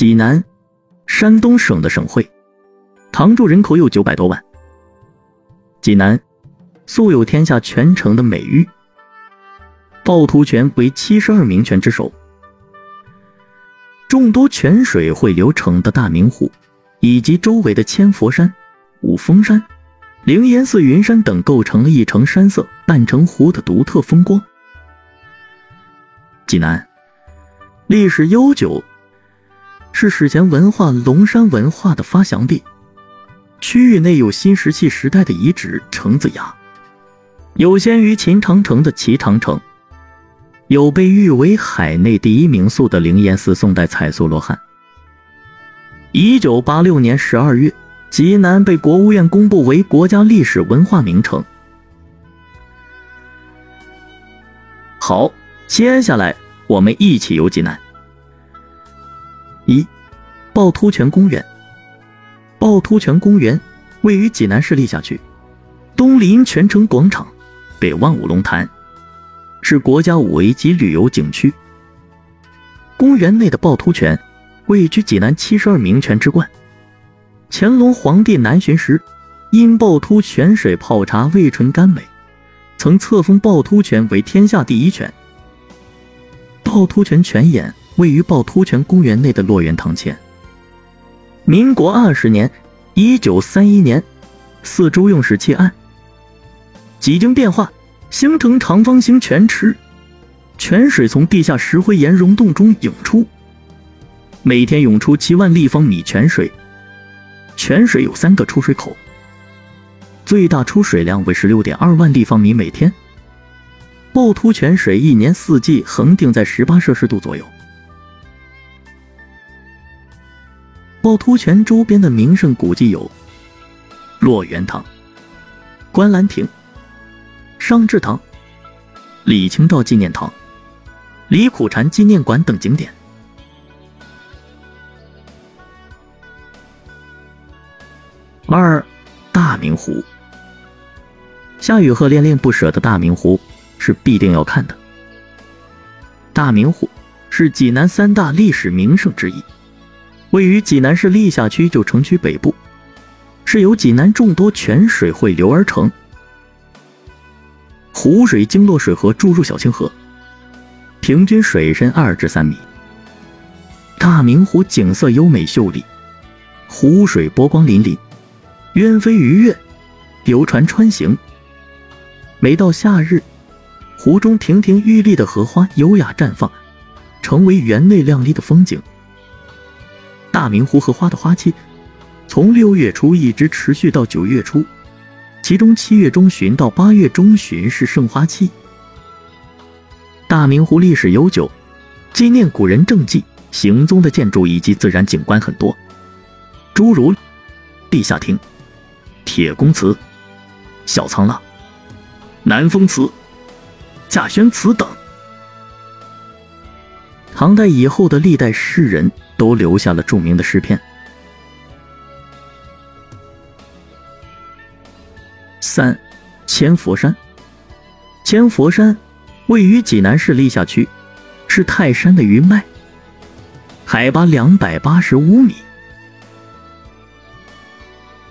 济南，山东省的省会，常住人口有九百多万。济南素有“天下泉城”的美誉，趵突泉为七十二名泉之首，众多泉水汇流成的大明湖，以及周围的千佛山、五峰山、灵岩寺、云山等，构成了一城山色半城湖的独特风光。济南。历史悠久，是史前文化龙山文化的发祥地。区域内有新石器时代的遗址城子崖，有先于秦长城的齐长城，有被誉为海内第一名宿的灵岩寺宋代彩塑罗汉。一九八六年十二月，济南被国务院公布为国家历史文化名城。好，接下来。我们一起游济南。一，趵突泉公园。趵突泉公园位于济南市历下区，东临泉城广场，北望五龙潭，是国家五 A 级旅游景区。公园内的趵突泉位居济南七十二名泉之冠。乾隆皇帝南巡时，因趵突泉水泡茶味醇甘美，曾册封趵突泉为天下第一泉。趵突泉泉眼位于趵突泉公园内的洛源堂前。民国二十年（一九三一年），四周用石砌岸，几经变化，形成长方形泉池，泉水从地下石灰岩溶洞中涌出，每天涌出七万立方米泉水。泉水有三个出水口，最大出水量为十六点二万立方米每天。趵突泉水一年四季恒定在十八摄氏度左右。趵突泉周边的名胜古迹有落元堂、观澜亭、尚志堂、李清照纪念堂、李苦禅纪念馆等景点。二、大明湖，夏雨荷恋恋不舍的大明湖。是必定要看的。大明湖是济南三大历史名胜之一，位于济南市历下区旧城区北部，是由济南众多泉水汇流而成。湖水经洛水河注入小清河，平均水深二至三米。大明湖景色优美秀丽，湖水波光粼粼，鸢飞鱼跃，游船穿行。每到夏日。湖中亭亭玉立的荷花优雅绽放，成为园内亮丽的风景。大明湖荷花的花期从六月初一直持续到九月初，其中七月中旬到八月中旬是盛花期。大明湖历史悠久，纪念古人政绩行踪的建筑以及自然景观很多，诸如地下亭、铁公祠、小沧浪、南风祠。贾轩祠等，唐代以后的历代诗人都留下了著名的诗篇。三，千佛山。千佛山位于济南市历下区，是泰山的余脉，海拔两百八十五米。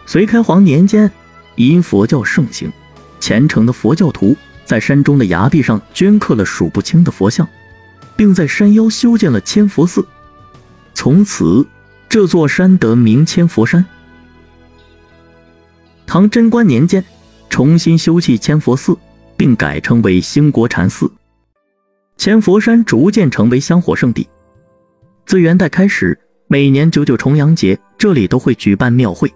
隋开皇年间，因佛教盛行，虔诚的佛教徒。在山中的崖壁上镌刻了数不清的佛像，并在山腰修建了千佛寺，从此这座山得名千佛山。唐贞观年间，重新修葺千佛寺，并改称为兴国禅寺。千佛山逐渐成为香火圣地。自元代开始，每年九九重阳节，这里都会举办庙会。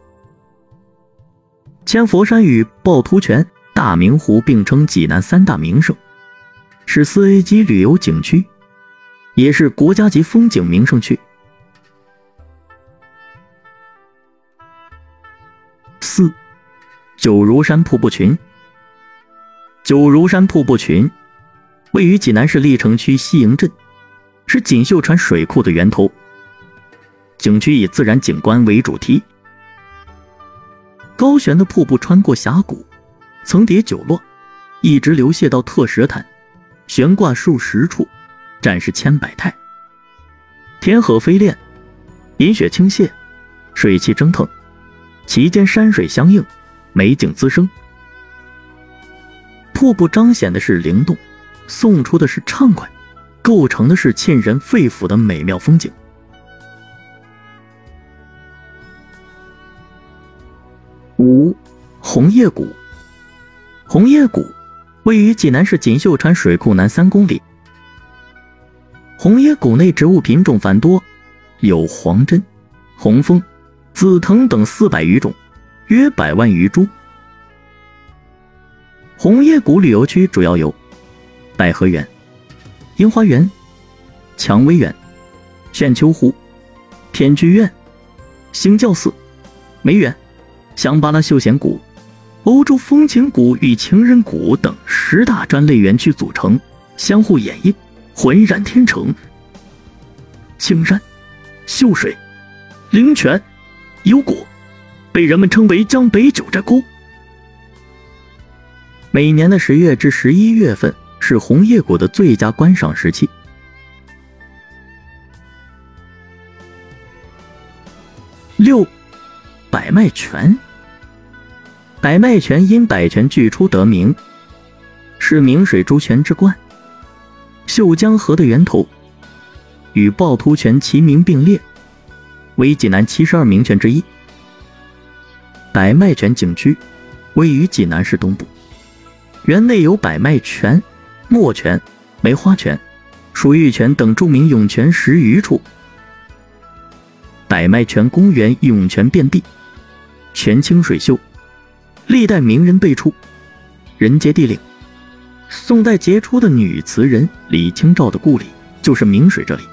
千佛山与趵突泉。大明湖并称济南三大名胜，是四 A 级旅游景区，也是国家级风景名胜区。四，九如山瀑布群。九如山瀑布群位于济南市历城区西营镇，是锦绣川水库的源头。景区以自然景观为主题，高悬的瀑布穿过峡谷。层叠九落，一直流泻到特石潭，悬挂数十处，展示千百态。天河飞练，银雪倾泻，水汽蒸腾，其间山水相映，美景滋生。瀑布彰显的是灵动，送出的是畅快，构成的是沁人肺腑的美妙风景。五，红叶谷。红叶谷位于济南市锦绣川水库南三公里。红叶谷内植物品种繁多，有黄针、红枫、紫藤等四百余种，约百万余株。红叶谷旅游区主要有百合园、樱花园、蔷薇园、炫秋湖、天居院、兴教寺、梅园、香巴拉休闲谷、欧洲风情谷与情人谷等十大专类园区组成，相互掩映，浑然天成。青山、秀水、灵泉、幽谷，被人们称为江北九寨沟。每年的十月至十一月份是红叶谷的最佳观赏时期。六，百脉泉。百脉泉因百泉俱出得名，是明水珠泉之冠，秀江河的源头，与趵突泉齐名并列，为济南七十二名泉之一。百脉泉景区位于济南市东部。园内有百脉泉、墨泉、梅花泉、蜀玉泉等著名涌泉十余处。百脉泉公园涌泉遍地，泉清水秀，历代名人辈出，人杰地灵。宋代杰出的女词人李清照的故里就是明水这里。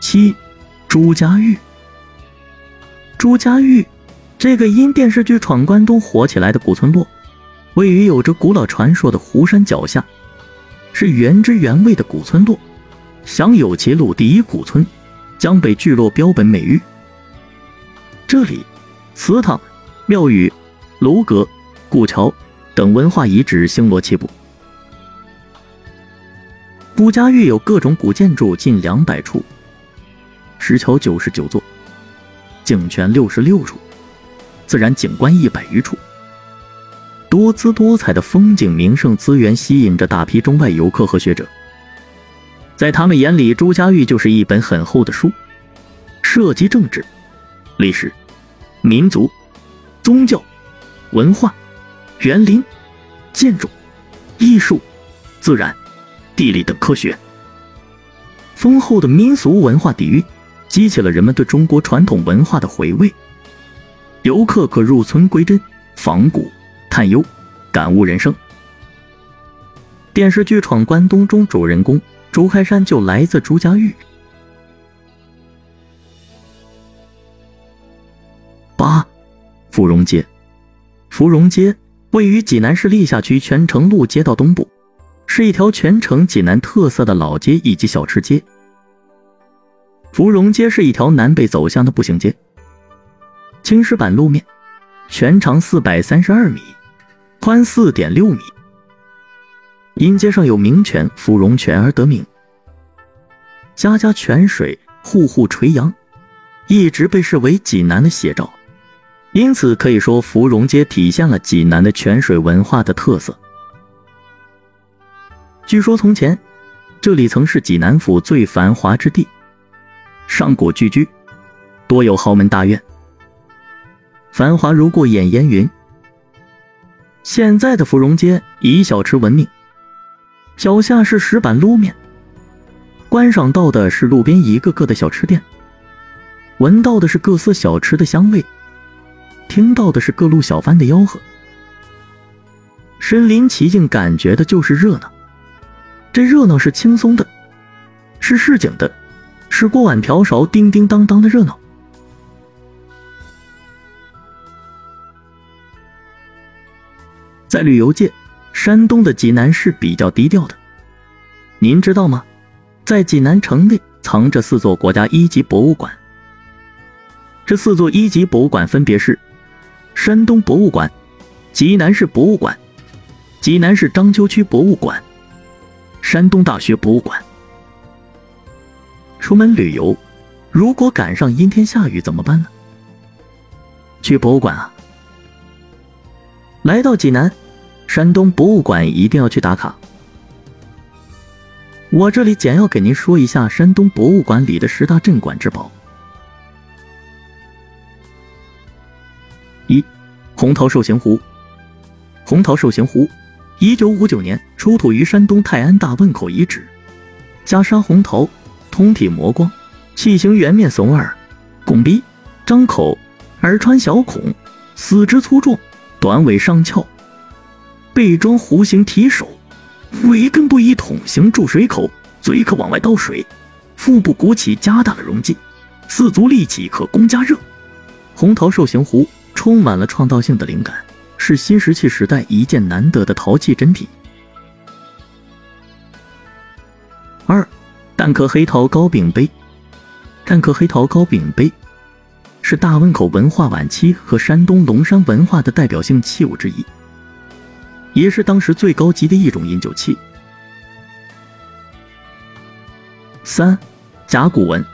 七，朱家峪。朱家峪。这个因电视剧《闯关东》火起来的古村落，位于有着古老传说的湖山脚下，是原汁原味的古村落，享有“齐鲁第一古村”、“江北聚落标本”美誉。这里，祠堂、庙宇、楼阁、古桥等文化遗址星罗棋布。朱家峪有各种古建筑近两百处，石桥九十九座，井泉六十六处。自然景观一百余处，多姿多彩的风景名胜资源吸引着大批中外游客和学者。在他们眼里，朱家峪就是一本很厚的书，涉及政治、历史、民族、宗教、文化、园林、建筑、艺术、自然、地理等科学。丰厚的民俗文化底蕴，激起了人们对中国传统文化的回味。游客可入村归真、访古、探幽、感悟人生。电视剧《闯关东》中主人公朱开山就来自朱家峪。八，芙蓉街。芙蓉街位于济南市历下区泉城路街道东部，是一条全城济南特色的老街以及小吃街。芙蓉街是一条南北走向的步行街。青石板路面，全长四百三十二米，宽四点六米。因街上有名泉芙蓉泉而得名，家家泉水，户户垂杨，一直被视为济南的写照。因此可以说，芙蓉街体现了济南的泉水文化的特色。据说从前，这里曾是济南府最繁华之地，上古聚居，多有豪门大院。繁华如过眼烟云。现在的芙蓉街以小吃闻名，脚下是石板路面，观赏到的是路边一个个的小吃店，闻到的是各色小吃的香味，听到的是各路小贩的吆喝，身临其境，感觉的就是热闹。这热闹是轻松的，是市井的，是锅碗瓢勺叮叮当当的热闹。在旅游界，山东的济南是比较低调的。您知道吗？在济南城内藏着四座国家一级博物馆。这四座一级博物馆分别是：山东博物馆、济南市博物馆、济南市章丘区博物馆、山东大学博物馆、出门旅游，如果赶上阴天下雨怎么办呢？去博物馆啊！来到济南，山东博物馆一定要去打卡。我这里简要给您说一下山东博物馆里的十大镇馆之宝。红陶兽形壶。红陶兽形壶，一九五九年出土于山东泰安大汶口遗址，袈裟红陶，通体磨光，器形圆面耸耳，拱鼻，张口。耳穿小孔，四肢粗壮，短尾上翘，背装弧形提手，尾根部以筒形注水口，嘴可往外倒水，腹部鼓起加大了容积，四足立起可供加热。红陶兽形壶充满了创造性的灵感，是新石器时代一件难得的陶器珍品。二，蛋壳黑陶高柄杯，蛋壳黑陶高柄杯。是大汶口文化晚期和山东龙山文化的代表性器物之一，也是当时最高级的一种饮酒器。三，甲骨文，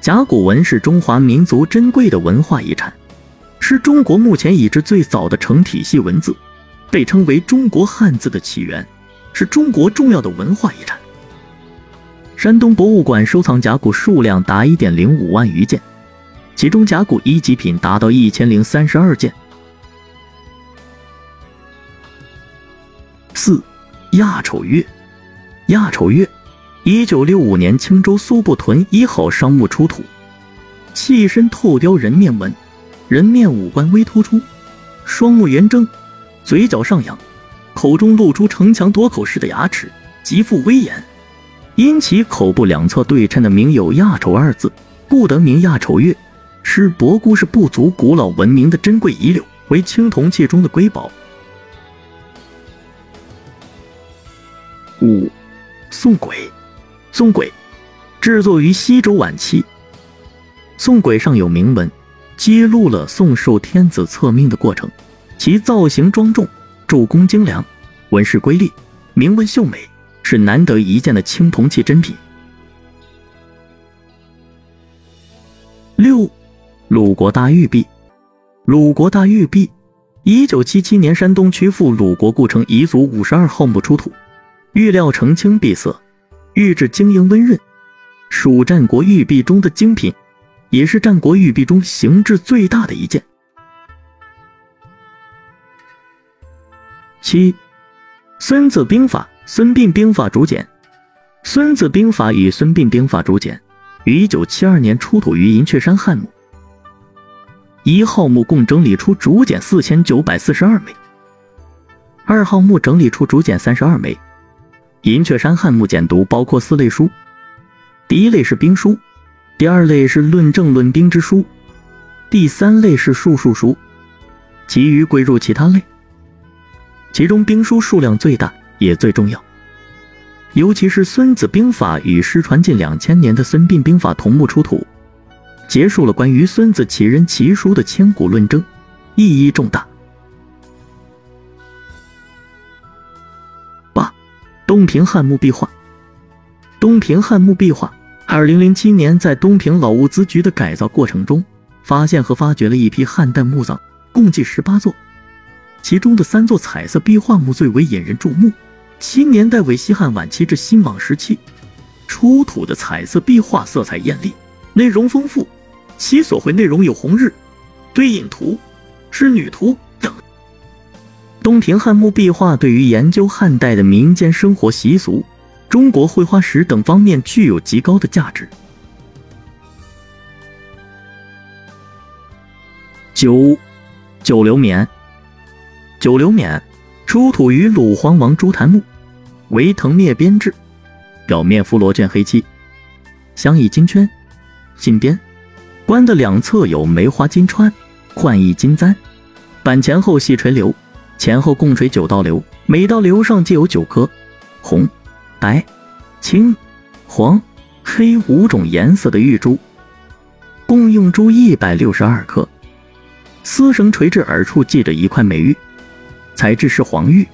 甲骨文是中华民族珍贵的文化遗产，是中国目前已知最早的成体系文字，被称为中国汉字的起源，是中国重要的文化遗产。山东博物馆收藏甲骨数量达一点零五万余件。其中甲骨一级品达到一千零三十二件。四，亚丑月，亚丑月，一九六五年青州苏埠屯一号商墓出土，器身透雕人面纹，人面五官微突出，双目圆睁，嘴角上扬，口中露出城墙垛口似的牙齿，极富威严。因其口部两侧对称的名有“亚丑”二字，故得名亚丑月。是博古氏部族古老文明的珍贵遗留，为青铜器中的瑰宝。五，宋簋，宋簋制作于西周晚期。宋簋上有铭文，揭露了宋寿天子册命的过程。其造型庄重，铸工精良，纹饰瑰丽，铭文秀美，是难得一见的青铜器珍品。六。鲁国大玉璧，鲁国大玉璧，一九七七年山东曲阜鲁国故城彝族五十二号墓出土，玉料澄清碧色，玉质晶莹温润，属战国玉璧中的精品，也是战国玉璧中形制最大的一件。七，《孙子兵法》《孙膑兵法竹简》，《孙子兵法》与《孙膑兵法竹简》于一九七二年出土于银雀山汉墓。一号墓共整理出竹简四千九百四十二枚，二号墓整理出竹简三十二枚。银雀山汉墓简牍包括四类书，第一类是兵书，第二类是论证论兵之书，第三类是术数书，其余归入其他类。其中兵书数量最大，也最重要，尤其是《孙子兵法》与失传近两千年的《孙膑兵法》同墓出土。结束了关于孙子奇人奇书的千古论争，意义重大。八，东平汉墓壁画。东平汉墓壁画，二零零七年在东平老物资局的改造过程中，发现和发掘了一批汉代墓葬，共计十八座，其中的三座彩色壁画墓最为引人注目，其年代为西汉晚期至新莽时期，出土的彩色壁画色彩艳丽。内容丰富，其所绘内容有红日、对影图、仕女图等。东平汉墓壁画对于研究汉代的民间生活习俗、中国绘画史等方面具有极高的价值。九，九流冕。九流冕出土于鲁皇王朱檀墓，为藤篾编制，表面敷罗卷黑漆，镶以金圈。金边，冠的两侧有梅花金穿，冠以金簪，板前后细垂流，前后共垂九道流，每道流上皆有九颗红、白、青、黄、黑五种颜色的玉珠，共用珠一百六十二颗。丝绳垂至耳处系着一块美玉，材质是黄玉，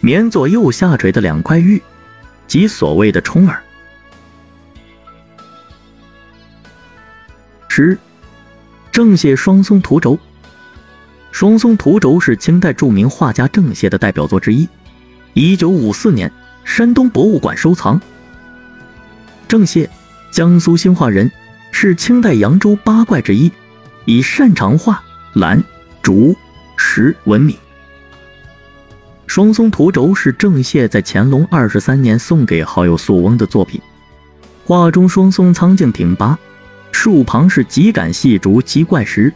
棉左右下垂的两块玉，即所谓的冲耳。十，郑燮双松图轴。双松图轴是清代著名画家郑燮的代表作之一，一九五四年山东博物馆收藏。郑燮，江苏兴化人，是清代扬州八怪之一，以擅长画兰、竹、石闻名。双松图轴是郑燮在乾隆二十三年送给好友宿翁的作品。画中双松苍劲挺拔，树旁是几杆细竹及怪石，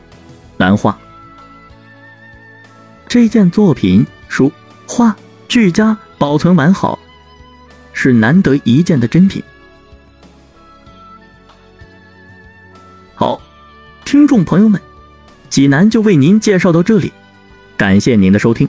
兰花。这件作品书画俱佳，保存完好，是难得一见的珍品。好，听众朋友们，济南就为您介绍到这里，感谢您的收听。